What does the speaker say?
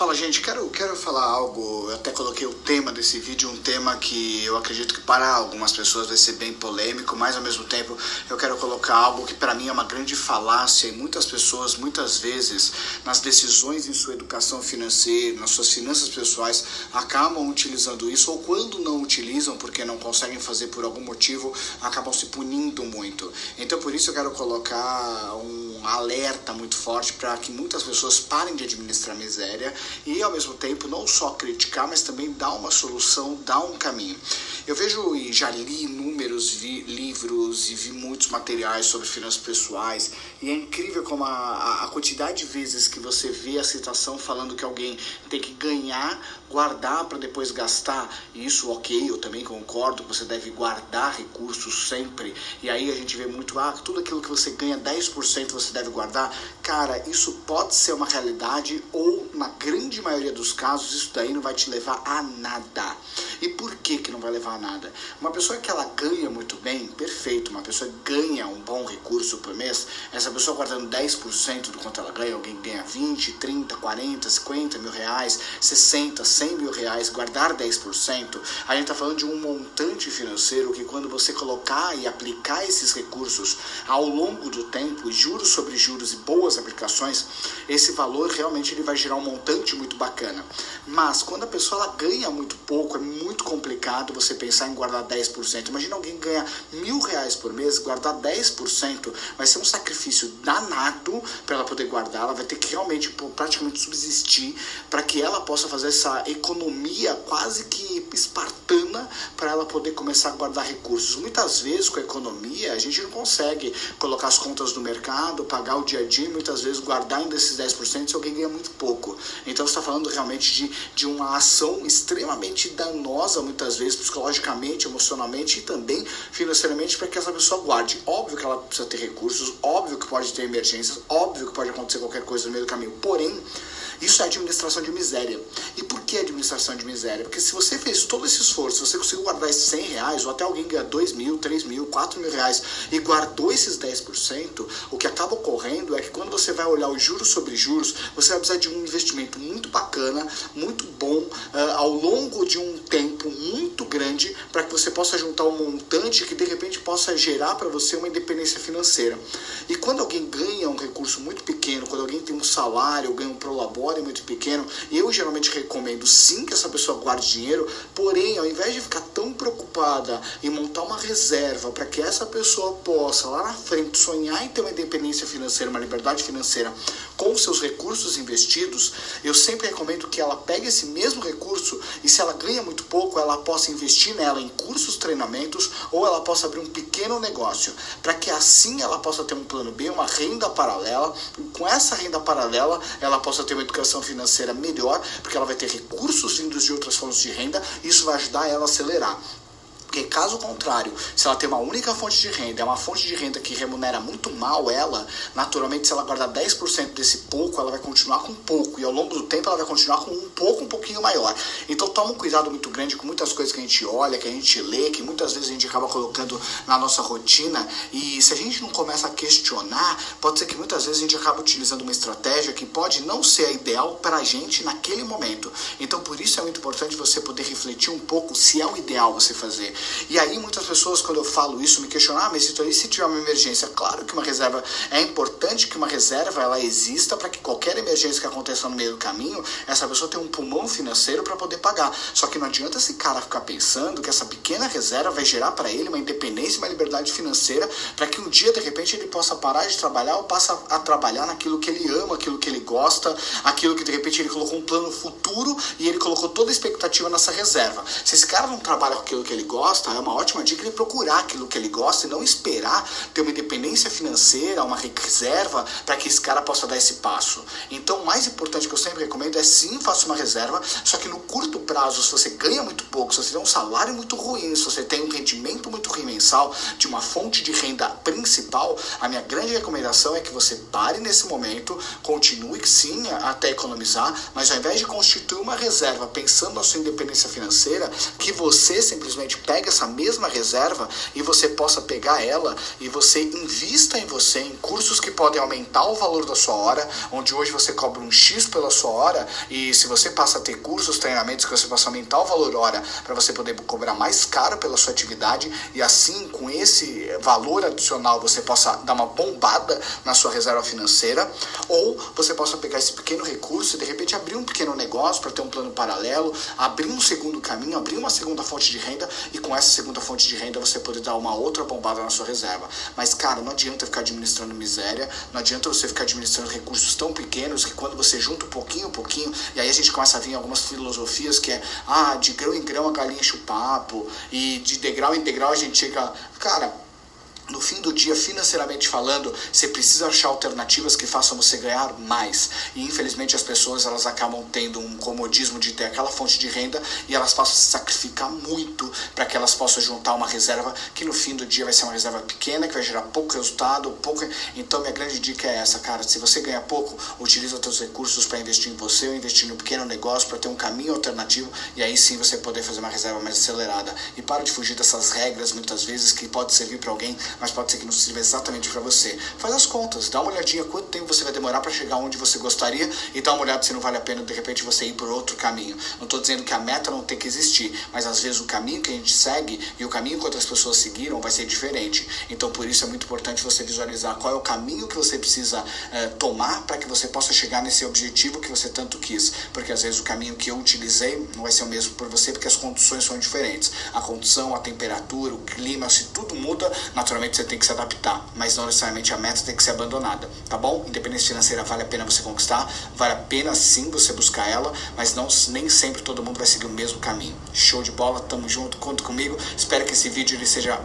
Fala gente, quero, quero falar algo, eu até coloquei o tema desse vídeo, um tema que eu acredito que para algumas pessoas vai ser bem polêmico, mas ao mesmo tempo eu quero colocar algo que para mim é uma grande falácia e muitas pessoas, muitas vezes, nas decisões em sua educação financeira, nas suas finanças pessoais, acabam utilizando isso ou quando não utilizam porque não conseguem fazer por algum motivo, acabam se punindo muito. Então por isso eu quero colocar um alerta muito forte para que muitas pessoas parem de administrar miséria e ao mesmo tempo não só criticar, mas também dar uma solução, dar um caminho. Eu vejo e já li inúmeros vi, livros e vi muitos materiais sobre finanças pessoais e é incrível como a, a quantidade de vezes que você vê a citação falando que alguém tem que ganhar, guardar para depois gastar. Isso, ok, eu também concordo que você deve guardar recursos sempre. E aí a gente vê muito, ah, tudo aquilo que você ganha 10% você deve guardar. Cara, isso pode ser uma realidade ou na grande maioria dos casos isso daí não vai te levar a nada. E por que que não vai levar a nada? Uma pessoa que ela ganha muito bem, perfeito, uma pessoa ganha um bom recurso por mês, essa pessoa guardando 10% do quanto ela ganha, alguém ganha 20, 30, 40, 50 mil reais, 60, 100 mil reais, guardar 10%, a gente está falando de um montante financeiro que quando você colocar e aplicar esses recursos ao longo do tempo, juros sobre juros e boas aplicações, esse valor realmente ele vai gerar um montante muito bacana. Mas quando a pessoa ela ganha muito pouco, é muito complicado você pensar em guardar 10%. Imagina alguém ganha mil reais por mês, guardar 10% vai ser um sacrifício danado para ela poder guardar. Ela vai ter que realmente praticamente subsistir para que ela possa fazer essa economia quase que espartana para ela poder começar a guardar recursos. Muitas vezes com a economia a gente não consegue colocar as contas do mercado, pagar o dia a dia, muitas vezes guardar ainda esses 10% se alguém ganha muito pouco. Então está falando realmente de, de uma ação extremamente danosa, muitas vezes, psicologicamente, emocionalmente e também financeiramente, para que essa pessoa guarde. Óbvio que ela precisa ter recursos, óbvio que pode ter emergências, óbvio que pode acontecer qualquer coisa no meio do caminho. Porém, isso é administração de miséria. E por que administração de miséria? Porque se você fez todo esse esforço, você conseguiu guardar esses 100 reais, ou até alguém ganha 2 mil, 3 mil, 4 mil reais, e guardou esses 10%, o que acaba ocorrendo é que quando você vai olhar os juros sobre juros, você vai precisar de um investimento muito bacana, muito bom, uh, ao longo de um tempo grande, para que você possa juntar um montante que de repente possa gerar para você uma independência financeira. E quando alguém ganha um recurso muito pequeno, quando alguém tem um salário, ganha um prolabore, muito pequeno, eu geralmente recomendo sim que essa pessoa guarde dinheiro, porém, ao invés de ficar tão preocupada em montar uma reserva para que essa pessoa possa lá na frente sonhar em ter uma independência financeira, uma liberdade financeira com seus recursos investidos, eu sempre recomendo que ela pegue esse mesmo recurso e se ela ganha muito pouco, ela possa investir nela em cursos, treinamentos ou ela possa abrir um pequeno negócio, para que assim ela possa ter um plano B, uma renda paralela, e com essa renda paralela ela possa ter uma educação financeira melhor, porque ela vai ter recursos vindos de outras fontes de renda, e isso vai ajudar ela a acelerar. Porque caso contrário, se ela tem uma única fonte de renda, é uma fonte de renda que remunera muito mal ela, naturalmente se ela guardar 10% desse pouco, ela vai continuar com pouco. E ao longo do tempo ela vai continuar com um pouco, um pouquinho maior. Então toma um cuidado muito grande com muitas coisas que a gente olha, que a gente lê, que muitas vezes a gente acaba colocando na nossa rotina. E se a gente não começa a questionar, pode ser que muitas vezes a gente acaba utilizando uma estratégia que pode não ser a ideal para a gente naquele momento. Então por isso é muito importante você poder refletir um pouco se é o ideal você fazer. E aí muitas pessoas, quando eu falo isso, me questionam, ah, mas se, se tiver uma emergência, claro que uma reserva, é importante que uma reserva ela exista para que qualquer emergência que aconteça no meio do caminho, essa pessoa tenha um pulmão financeiro para poder pagar. Só que não adianta esse cara ficar pensando que essa pequena reserva vai gerar para ele uma independência, uma liberdade financeira, para que um dia, de repente, ele possa parar de trabalhar ou passe a trabalhar naquilo que ele ama, aquilo que ele gosta, aquilo que de repente ele colocou um plano futuro e ele colocou toda a expectativa nessa reserva. Se esse cara não trabalha com aquilo que ele gosta, gosta, é uma ótima dica ele procurar aquilo que ele gosta e não esperar ter uma independência financeira, uma reserva para que esse cara possa dar esse passo. Então, o mais importante que eu sempre recomendo é sim, faça uma reserva, só que no curto prazo, se você ganha muito pouco, se você tem um salário muito ruim, se você tem um rendimento muito ruim mensal de uma fonte de renda principal, a minha grande recomendação é que você pare nesse momento, continue sim até economizar, mas ao invés de constituir uma reserva pensando na sua independência financeira, que você simplesmente pegue pegue essa mesma reserva e você possa pegar ela e você invista em você em cursos que podem aumentar o valor da sua hora, onde hoje você cobra um X pela sua hora e se você passa a ter cursos, treinamentos que você possa aumentar o valor hora para você poder cobrar mais caro pela sua atividade e assim com esse valor adicional você possa dar uma bombada na sua reserva financeira ou você possa pegar esse pequeno recurso e de repente abrir um pequeno negócio para ter um plano paralelo, abrir um segundo caminho, abrir uma segunda fonte de renda e com essa segunda fonte de renda você poder dar uma outra bombada na sua reserva. Mas cara, não adianta ficar administrando miséria, não adianta você ficar administrando recursos tão pequenos que quando você junta um pouquinho, um pouquinho, e aí a gente começa a vir algumas filosofias que é, ah, de grão em grão a galinha enche o papo, e de degrau em degrau a gente chega. Cara, no fim do dia, financeiramente falando, você precisa achar alternativas que façam você ganhar mais. E infelizmente as pessoas elas acabam tendo um comodismo de ter aquela fonte de renda e elas passam a se sacrificar muito para que elas possam juntar uma reserva que no fim do dia vai ser uma reserva pequena, que vai gerar pouco resultado, pouco. Então minha grande dica é essa, cara, se você ganha pouco, utiliza seus recursos para investir em você ou investir no pequeno negócio para ter um caminho alternativo e aí sim você poder fazer uma reserva mais acelerada. E para de fugir dessas regras muitas vezes que pode servir para alguém, mas pode ser que não sirva exatamente para você. Faz as contas, dá uma olhadinha quanto tempo você vai demorar para chegar onde você gostaria e dá uma olhada se não vale a pena de repente você ir por outro caminho. Não estou dizendo que a meta não tem que existir, mas às vezes o caminho que a gente segue e o caminho que outras pessoas seguiram vai ser diferente. Então por isso é muito importante você visualizar qual é o caminho que você precisa eh, tomar para que você possa chegar nesse objetivo que você tanto quis. Porque às vezes o caminho que eu utilizei não vai ser o mesmo por você porque as condições são diferentes. A condição, a temperatura, o clima, se tudo muda, naturalmente você tem que se adaptar, mas não necessariamente a meta tem que ser abandonada, tá bom? Independência financeira vale a pena você conquistar, vale a pena sim você buscar ela, mas não nem sempre todo mundo vai seguir o mesmo caminho. Show de bola, tamo junto, conta comigo. Espero que esse vídeo ele seja